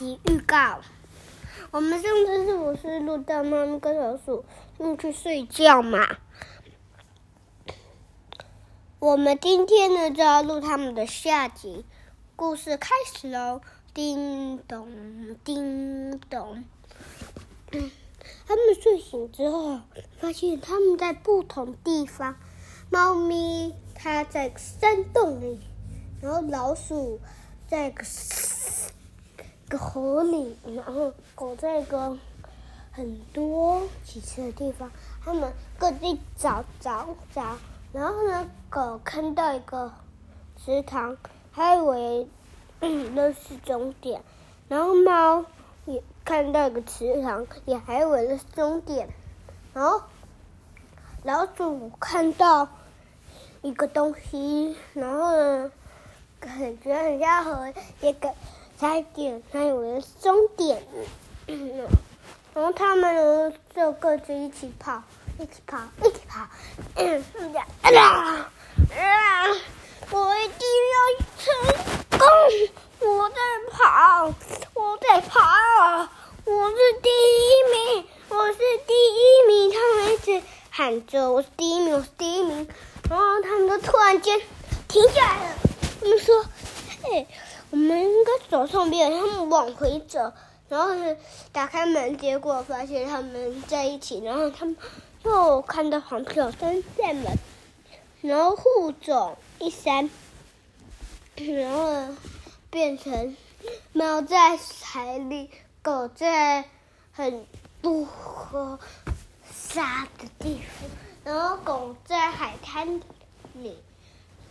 集预告。我们上次是不是录到猫咪跟老鼠进去睡觉嘛？我们今天呢就要录他们的下集，故事开始喽！叮咚，叮咚。他们睡醒之后，发现他们在不同地方。猫咪它在山洞里，然后老鼠在个河里，然后狗在一个很多几次的地方。他们各地找找找，然后呢，狗看到一个池塘，还以为那是终点，然后猫也看到一个池塘，也还以为那是终点，然后老鼠看到。一个东西，然后呢，感觉很像河，也感才点，还以为终点。然后他们就各自一起跑，一起跑，一起跑。嗯，啊啊！我一定要成功！我在跑，我在跑，我是第一名，我是第一名！他们一直喊着：“我是第一名，我是第一名。”然后他们就突然间停下来了。他们说：“哎，我们应该走上边。”他们往回走，然后呢，打开门，结果发现他们在一起。然后他们又看到黄小三在门，然后互走一闪，然后变成猫在海里，狗在很多沙的地方。然后狗在海滩里，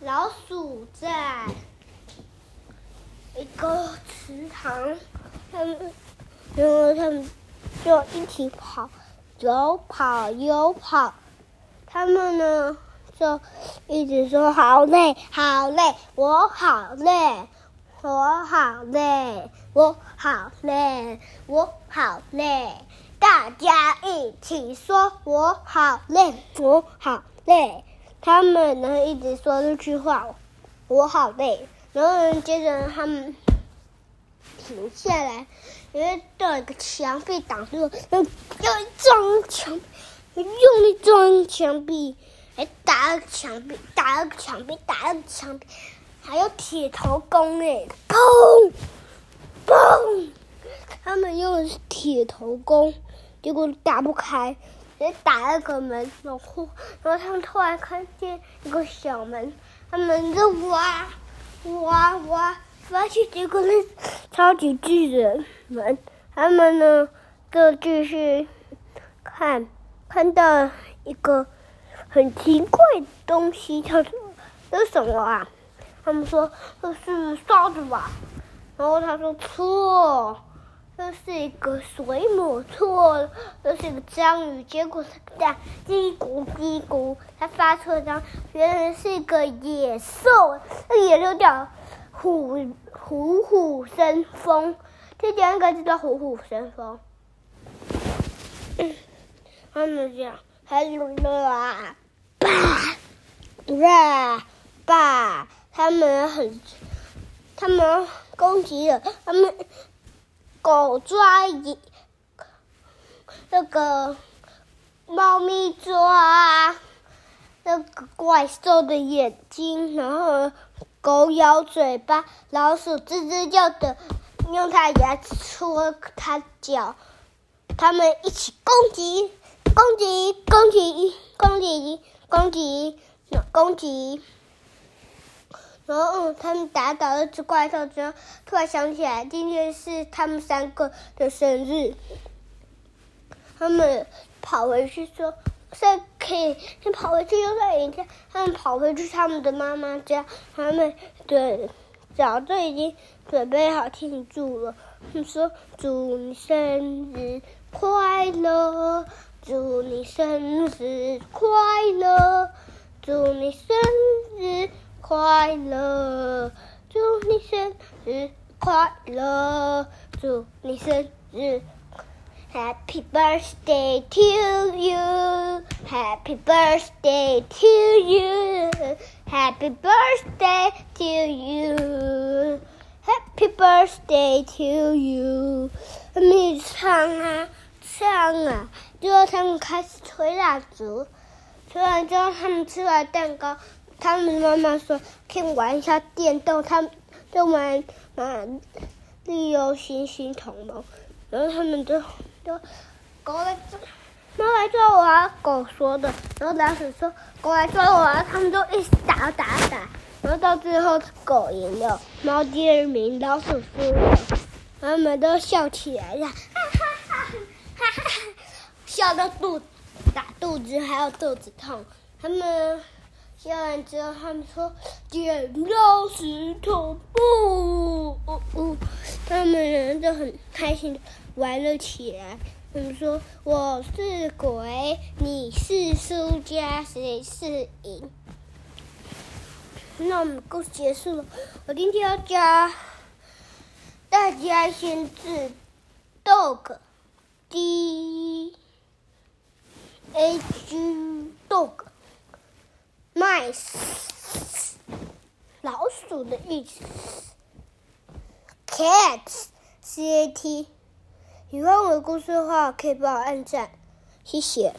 老鼠在一个池塘，他们，然后他们就一起跑，有跑有跑，他们呢就一直说好累好累，我好累，我好累，我好累，我好累。大家一起说：“我好累，我好累。”他们呢一直说这句话：“我好累。”然后接着他们停下来，因为到一个墙壁挡住，用用撞墙，用力撞墙壁，还打了墙壁，打了墙壁，打了墙壁，还有铁头功哎，砰砰！他们用的是铁头功。结果打不开，也打了个门，然后，然后他们突然看见一个小门，他们就挖，我我，发现这个是超级巨人们，他们呢就继续看，看到一个很奇怪的东西，他说？这是什么啊？他们说这是沙子吧，然后他说错。这是一个水母，错了，这是一个章鱼。结果是在叽咕叽咕，它发出的章，原来是一个野兽，那野兽叫虎虎虎生风，这第二个就 叫虎虎生风。他们讲，还有啊，爸，爸，他们很，他们攻击了，他们。狗抓一，那个猫咪抓那个怪兽的眼睛，然后狗咬嘴巴，老鼠吱吱叫的用它牙齿戳它脚，他们一起攻击，攻击，攻击，攻击，攻击，攻击。然后他们打倒了只怪兽之后，突然想起来今天是他们三个的生日，他们跑回去说：“再可以先跑回去又再一天。”他们跑回去他们的妈妈家，他们对早就已经准备好庆祝了。他们说：“祝你生日快乐，祝你生日快乐，祝你生日。”快乐，祝你生日快乐，祝你生日，Happy birthday to you，Happy birthday to you，Happy birthday to you，Happy。Birthday to you。他们唱啊唱啊，最后他们开始吹蜡烛，吹完之后他们吃完蛋糕，他们妈妈说可以玩一下电动，他们就玩玩利用星星同盟，然后他们就就狗来抓，猫来抓我啊！狗说的，然后老鼠说狗来抓我啊！他们就一直打打打，然后到最后狗赢了，猫第二名，老鼠输了，他们都笑起来了，哈哈哈哈哈哈，笑到肚打肚子还有肚子痛，他们。笑完之后，他们说：“剪刀石头布。”哦哦，他们人就很开心的玩了起来。他们说：“我是鬼，你是输家，谁是赢？”那我们故事结束了。我今天要教大家先字 dog，d a g dog。mice，老鼠的意思。cat，c a t。喜欢我的故事的话，可以帮我按赞，谢谢。